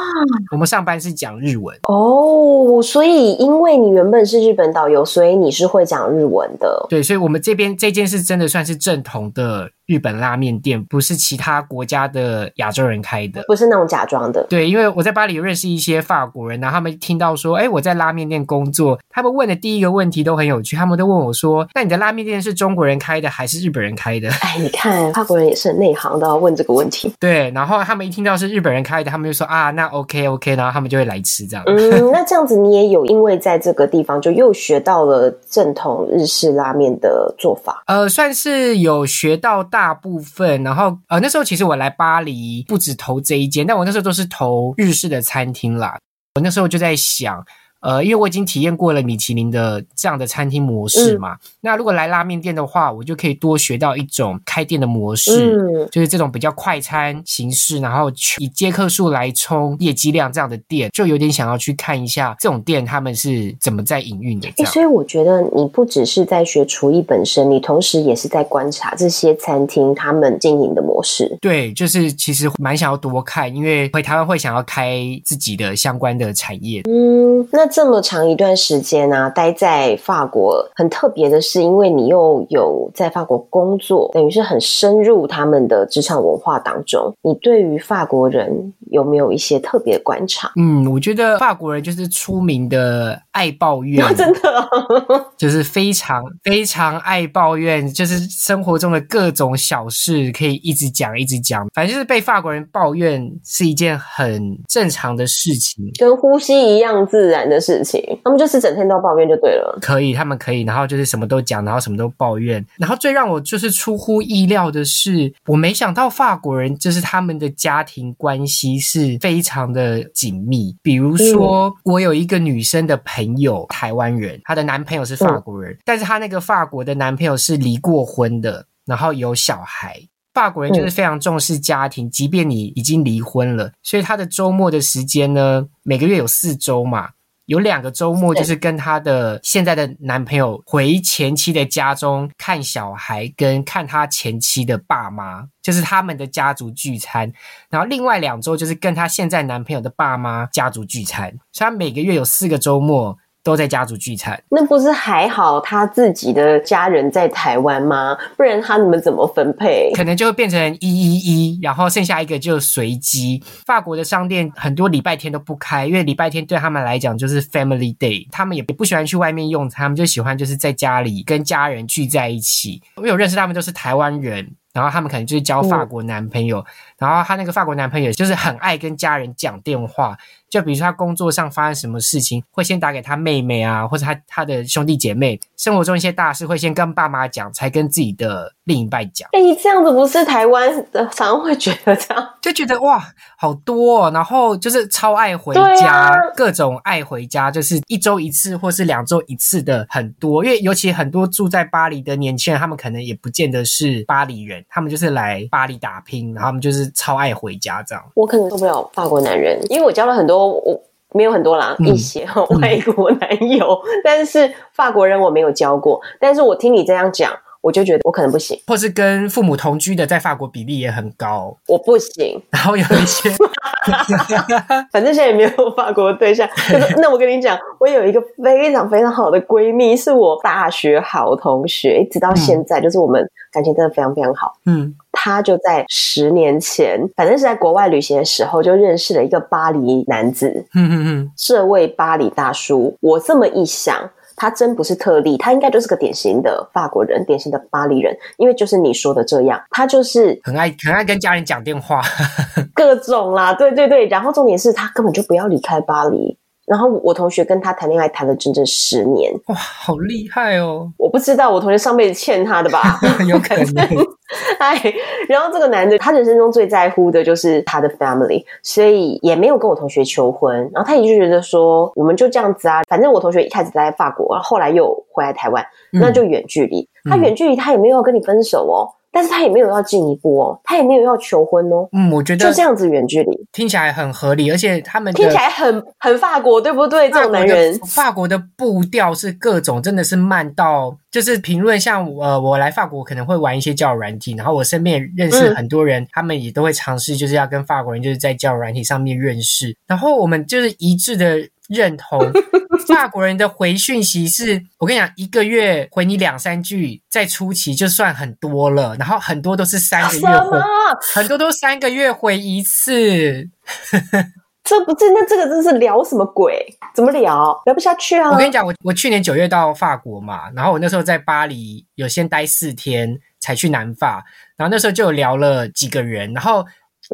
我们上班是讲日文哦，所以因为你原本是日本导游，所以你是会讲日文的。对，所以我们这边这间是真的算是正统的。日本拉面店不是其他国家的亚洲人开的，不是那种假装的。对，因为我在巴黎有认识一些法国人，然后他们听到说，哎，我在拉面店工作，他们问的第一个问题都很有趣，他们都问我说，那你的拉面店是中国人开的还是日本人开的？哎，你看法国人也是很内行的，问这个问题。对，然后他们一听到是日本人开的，他们就说啊，那 OK OK，然后他们就会来吃这样。嗯，那这样子你也有因为在这个地方就又学到了正统日式拉面的做法？呃，算是有学到。大部分，然后呃，那时候其实我来巴黎不止投这一间，但我那时候都是投日式的餐厅啦。我那时候就在想。呃，因为我已经体验过了米其林的这样的餐厅模式嘛，嗯、那如果来拉面店的话，我就可以多学到一种开店的模式，嗯、就是这种比较快餐形式，然后以接客数来冲业绩量这样的店，就有点想要去看一下这种店他们是怎么在营运的。所以我觉得你不只是在学厨艺本身，你同时也是在观察这些餐厅他们经营的模式。对，就是其实蛮想要多看，因为回台湾会想要开自己的相关的产业。嗯，那。这么长一段时间呢、啊，待在法国，很特别的是，因为你又有在法国工作，等于是很深入他们的职场文化当中。你对于法国人有没有一些特别的观察？嗯，我觉得法国人就是出名的爱抱怨，真的、哦，就是非常非常爱抱怨，就是生活中的各种小事可以一直讲一直讲，反正就是被法国人抱怨是一件很正常的事情，跟呼吸一样自然的。事情，他们就是整天都抱怨就对了。可以，他们可以，然后就是什么都讲，然后什么都抱怨。然后最让我就是出乎意料的是，我没想到法国人就是他们的家庭关系是非常的紧密。比如说，嗯、我有一个女生的朋友，台湾人，她的男朋友是法国人，嗯、但是她那个法国的男朋友是离过婚的，然后有小孩。法国人就是非常重视家庭，嗯、即便你已经离婚了，所以他的周末的时间呢，每个月有四周嘛，有两个周末就是跟她的现在的男朋友回前妻的家中看小孩，跟看她前妻的爸妈，就是他们的家族聚餐。然后另外两周就是跟她现在男朋友的爸妈家族聚餐，所以她每个月有四个周末。都在家族聚餐，那不是还好他自己的家人在台湾吗？不然他们怎么分配？可能就会变成一一一，然后剩下一个就随机。法国的商店很多礼拜天都不开，因为礼拜天对他们来讲就是 Family Day，他们也不喜欢去外面用餐，他们就喜欢就是在家里跟家人聚在一起。我有认识他们都是台湾人。然后他们可能就是交法国男朋友，嗯、然后他那个法国男朋友就是很爱跟家人讲电话，就比如说他工作上发生什么事情，会先打给他妹妹啊，或者他他的兄弟姐妹，生活中一些大事会先跟爸妈讲，才跟自己的另一半讲。哎，这样子不是台湾的常常会觉得这样，就觉得哇，好多哦，然后就是超爱回家，啊、各种爱回家，就是一周一次或是两周一次的很多，因为尤其很多住在巴黎的年轻人，他们可能也不见得是巴黎人。他们就是来巴黎打拼，然后他们就是超爱回家这样。我可能受不了法国男人，因为我交了很多，我没有很多啦，嗯、一些外国男友，嗯、但是法国人我没有交过。但是我听你这样讲。我就觉得我可能不行，或是跟父母同居的，在法国比例也很高，我不行。然后有一些，反正现在也没有法国的对象。那我跟你讲，我有一个非常非常好的闺蜜，是我大学好同学，一直到现在，嗯、就是我们感情真的非常非常好。嗯，她就在十年前，反正是在国外旅行的时候，就认识了一个巴黎男子。嗯嗯嗯，这位巴黎大叔，我这么一想。他真不是特例，他应该就是个典型的法国人，典型的巴黎人，因为就是你说的这样，他就是很爱很爱跟家人讲电话，各种啦，对对对，然后重点是他根本就不要离开巴黎。然后我同学跟他谈恋爱谈了整整十年，哇，好厉害哦！我不知道我同学上辈子欠他的吧，有可能。哎，然后这个男的，他人生中最在乎的就是他的 family，所以也没有跟我同学求婚。然后他也就觉得说，我们就这样子啊，反正我同学一开始在法国，后来又回来台湾，那就远距离。嗯、他远距离，他也没有要跟你分手哦。但是他也没有要进一步哦，他也没有要求婚哦。嗯，我觉得就这样子远距离听起来很合理，而且他们听起来很很法国，对不对？这种男人，法国的步调是各种真的是慢到，就是评论像呃，我来法国可能会玩一些交友软体，然后我身边认识很多人，嗯、他们也都会尝试，就是要跟法国人就是在交友软体上面认识，然后我们就是一致的。认同法国人的回讯息是，我跟你讲，一个月回你两三句，在初期就算很多了，然后很多都是三个月回，很多都三个月回一次。这不是，那这个真是聊什么鬼？怎么聊？聊不下去啊！我跟你讲，我我去年九月到法国嘛，然后我那时候在巴黎有先待四天，才去南法，然后那时候就有聊了几个人，然后。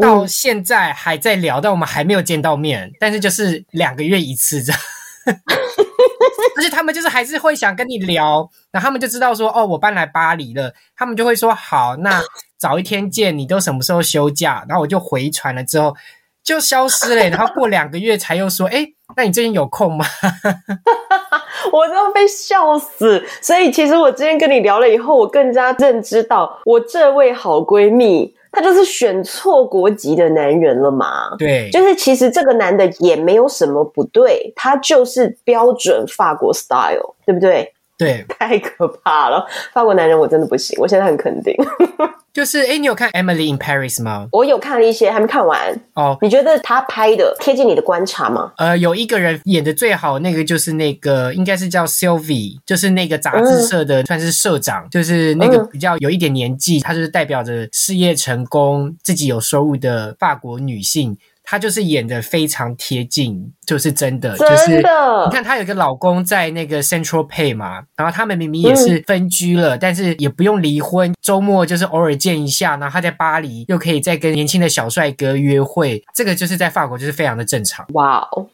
到现在还在聊，但我们还没有见到面，但是就是两个月一次这样，而且他们就是还是会想跟你聊，然后他们就知道说，哦，我搬来巴黎了，他们就会说好，那找一天见，你都什么时候休假？然后我就回传了之后就消失了，然后过两个月才又说，诶，那你最近有空吗？我都被笑死，所以其实我今天跟你聊了以后，我更加认知到我这位好闺蜜。他就是选错国籍的男人了嘛？对，就是其实这个男的也没有什么不对，他就是标准法国 style，对不对？对，太可怕了，法国男人我真的不行，我现在很肯定。就是，诶，你有看《Emily in Paris》吗？我有看了一些，还没看完。哦，你觉得他拍的贴近你的观察吗？呃，有一个人演的最好，那个就是那个，应该是叫 Sylvie，就是那个杂志社的，算是社长，嗯、就是那个比较有一点年纪，她就是代表着事业成功、自己有收入的法国女性。她就是演的非常贴近，就是真的，真的就是你看她有一个老公在那个 Central Pay 嘛，然后他们明明也是分居了，嗯、但是也不用离婚，周末就是偶尔见一下，然后她在巴黎又可以再跟年轻的小帅哥约会，这个就是在法国就是非常的正常。哇哦！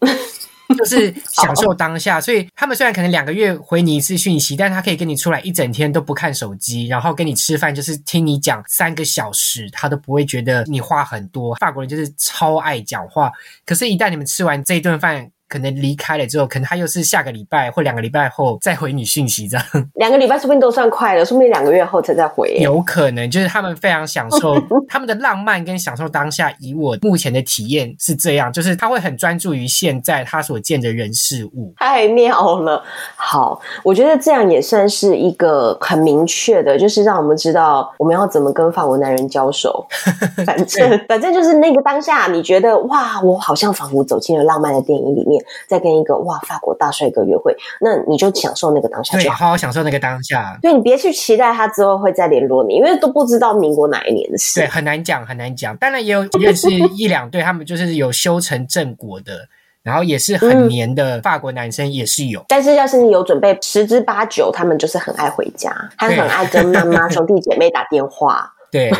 就是享受当下。所以他们虽然可能两个月回你一次讯息，但他可以跟你出来一整天都不看手机，然后跟你吃饭，就是听你讲三个小时，他都不会觉得你话很多。法国人就是超爱讲话，可是，一旦你们吃完这一顿饭，可能离开了之后，可能他又是下个礼拜或两个礼拜后再回你讯息，这样。两个礼拜说不定都算快了，说不定两个月后才再回。有可能就是他们非常享受他们的浪漫跟享受当下。以我目前的体验是这样，就是他会很专注于现在他所见的人事物。太妙了！好，我觉得这样也算是一个很明确的，就是让我们知道我们要怎么跟法国男人交手。反正反正就是那个当下，你觉得哇，我好像仿佛走进了浪漫的电影里面。再跟一个哇法国大帅哥约会，那你就享受那个当下，对，好好享受那个当下。对，你别去期待他之后会再联络你，因为都不知道民国哪一年的事。对，很难讲，很难讲。当然也有 认识一两对，他们就是有修成正果的，然后也是很黏的法国男生也是有。但是要是你有准备，十之八九他们就是很爱回家，他很爱跟妈妈、兄弟姐妹打电话。对。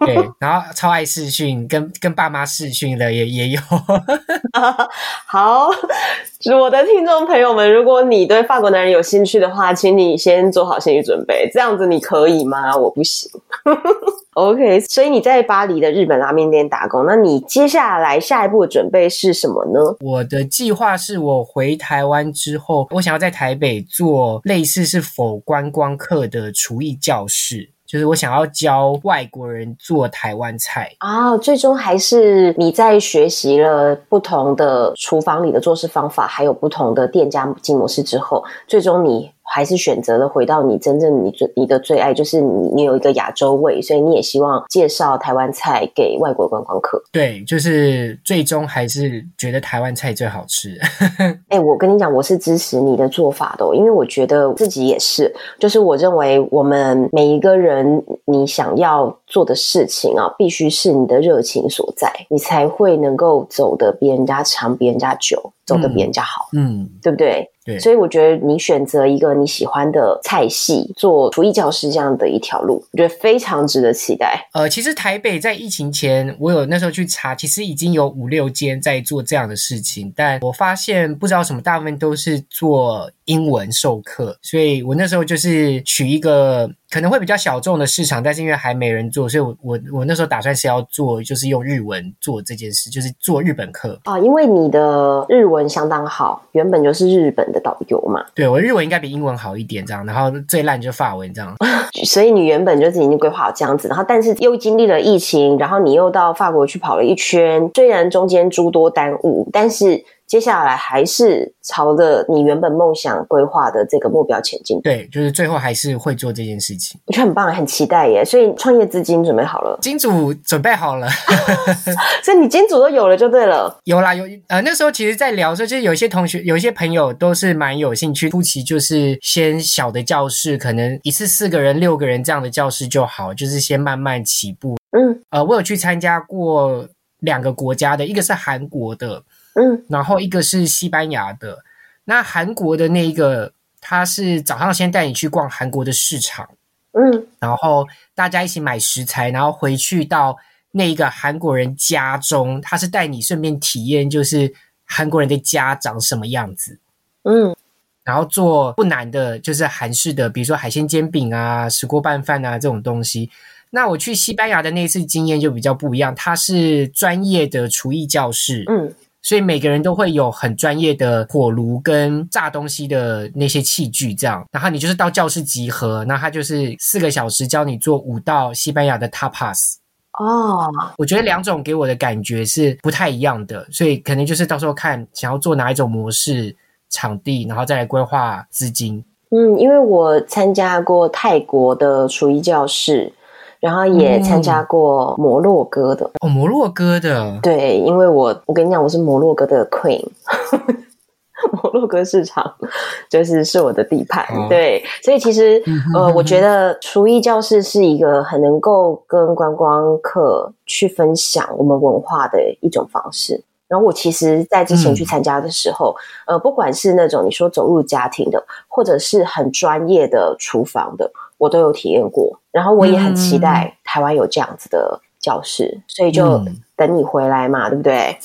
对，然后超爱视讯，跟跟爸妈视讯的也也有。好，我的听众朋友们，如果你对法国男人有兴趣的话，请你先做好心理准备。这样子你可以吗？我不行。OK，所以你在巴黎的日本拉面店打工，那你接下来下一步的准备是什么呢？我的计划是我回台湾之后，我想要在台北做类似是否观光客的厨艺教室。就是我想要教外国人做台湾菜啊，最终还是你在学习了不同的厨房里的做事方法，还有不同的店家经营模式之后，最终你。还是选择了回到你真正你最你的最爱，就是你你有一个亚洲味，所以你也希望介绍台湾菜给外国观光客。对，就是最终还是觉得台湾菜最好吃。哎、欸，我跟你讲，我是支持你的做法的，因为我觉得自己也是，就是我认为我们每一个人，你想要做的事情啊，必须是你的热情所在，你才会能够走得比人家长，比人家久。走得比人家好，嗯，对不对？对，所以我觉得你选择一个你喜欢的菜系，做厨艺教师这样的一条路，我觉得非常值得期待。呃，其实台北在疫情前，我有那时候去查，其实已经有五六间在做这样的事情，但我发现不知道什么，大部分都是做英文授课，所以我那时候就是取一个。可能会比较小众的市场，但是因为还没人做，所以我我我那时候打算是要做，就是用日文做这件事，就是做日本课啊。因为你的日文相当好，原本就是日本的导游嘛。对，我日文应该比英文好一点，这样，然后最烂就法文这样。所以你原本就是已经规划好这样子，然后但是又经历了疫情，然后你又到法国去跑了一圈，虽然中间诸多耽误，但是。接下来还是朝着你原本梦想规划的这个目标前进。对，就是最后还是会做这件事情。我觉得很棒，很期待耶！所以创业资金准备好了，金主准备好了，所以你金主都有了就对了。有啦，有呃，那时候其实，在聊的时候，就是有一些同学、有一些朋友都是蛮有兴趣。初期就是先小的教室，可能一次四个人、六个人这样的教室就好，就是先慢慢起步。嗯，呃，我有去参加过两个国家的，一个是韩国的。嗯，然后一个是西班牙的，那韩国的那一个，他是早上先带你去逛韩国的市场，嗯，然后大家一起买食材，然后回去到那一个韩国人家中，他是带你顺便体验，就是韩国人的家长什么样子，嗯，然后做不难的，就是韩式的，比如说海鲜煎饼啊、石锅拌饭啊这种东西。那我去西班牙的那一次经验就比较不一样，他是专业的厨艺教室，嗯。所以每个人都会有很专业的火炉跟炸东西的那些器具，这样，然后你就是到教室集合，那他就是四个小时教你做五道西班牙的 tapas。哦，我觉得两种给我的感觉是不太一样的，所以可能就是到时候看想要做哪一种模式、场地，然后再来规划资金。嗯，因为我参加过泰国的厨艺教室。然后也参加过摩洛哥的。哦，摩洛哥的。对，因为我我跟你讲，我是摩洛哥的 queen，摩洛哥市场就是是我的地盘，哦、对，所以其实呃，我觉得厨艺教室是一个很能够跟观光客去分享我们文化的一种方式。然后我其实，在之前去参加的时候，嗯、呃，不管是那种你说走入家庭的，或者是很专业的厨房的。我都有体验过，然后我也很期待台湾有这样子的教室，嗯、所以就等你回来嘛，嗯、对不对？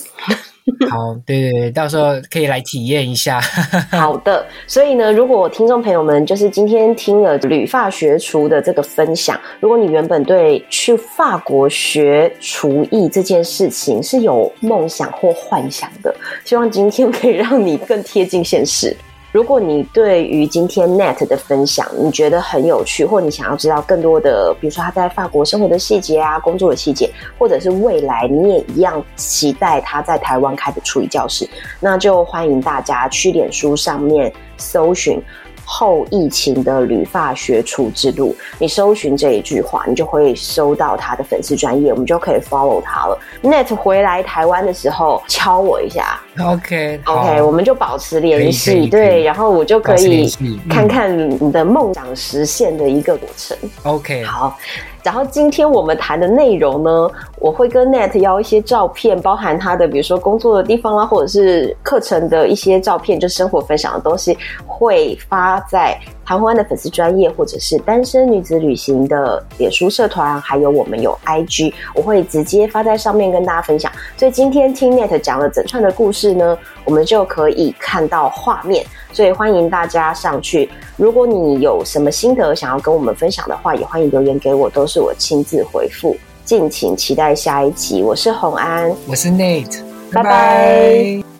好，对对对，到时候可以来体验一下。好的，所以呢，如果听众朋友们就是今天听了旅发学厨的这个分享，如果你原本对去法国学厨艺这件事情是有梦想或幻想的，希望今天可以让你更贴近现实。如果你对于今天 Net 的分享你觉得很有趣，或你想要知道更多的，比如说他在法国生活的细节啊，工作的细节，或者是未来你也一样期待他在台湾开的厨艺教室，那就欢迎大家去脸书上面搜寻。后疫情的旅法学厨之路，你搜寻这一句话，你就会收到他的粉丝专页，我们就可以 follow 他了。Net 回来台湾的时候敲我一下，OK OK，我们就保持联系，对，然后我就可以看看你的梦想实现的一个过程。OK，好。然后今天我们谈的内容呢，我会跟 Net 要一些照片，包含他的比如说工作的地方啊，或者是课程的一些照片，就生活分享的东西，会发在台湾的粉丝专业，或者是单身女子旅行的脸书社团，还有我们有 IG，我会直接发在上面跟大家分享。所以今天听 Net 讲了整串的故事呢，我们就可以看到画面。所以欢迎大家上去。如果你有什么心得想要跟我们分享的话，也欢迎留言给我，都是我亲自回复。敬请期待下一集。我是红安，我是 Nate，拜拜。